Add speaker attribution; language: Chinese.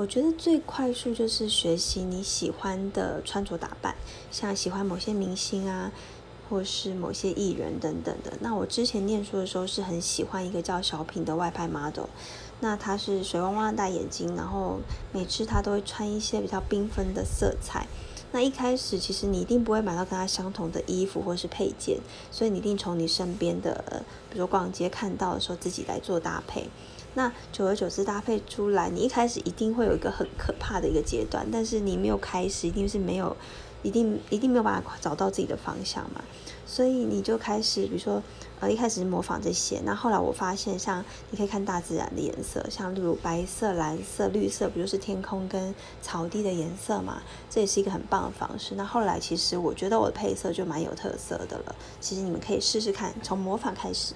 Speaker 1: 我觉得最快速就是学习你喜欢的穿着打扮，像喜欢某些明星啊，或是某些艺人等等的。那我之前念书的时候是很喜欢一个叫小品的外拍 model，那他是水汪汪的大眼睛，然后每次他都会穿一些比较缤纷的色彩。那一开始其实你一定不会买到跟它相同的衣服或是配件，所以你一定从你身边的，比如逛街看到的时候自己来做搭配。那久而久之搭配出来，你一开始一定会有一个很可怕的一个阶段，但是你没有开始，一定是没有，一定一定没有办法找到自己的方向嘛。所以你就开始，比如说，呃，一开始是模仿这些，那后来我发现，像你可以看大自然的颜色，像例如白色、蓝色、绿色，不就是天空跟草地的颜色嘛？这也是一个很棒的方式。那后来其实我觉得我的配色就蛮有特色的了。其实你们可以试试看，从模仿开始。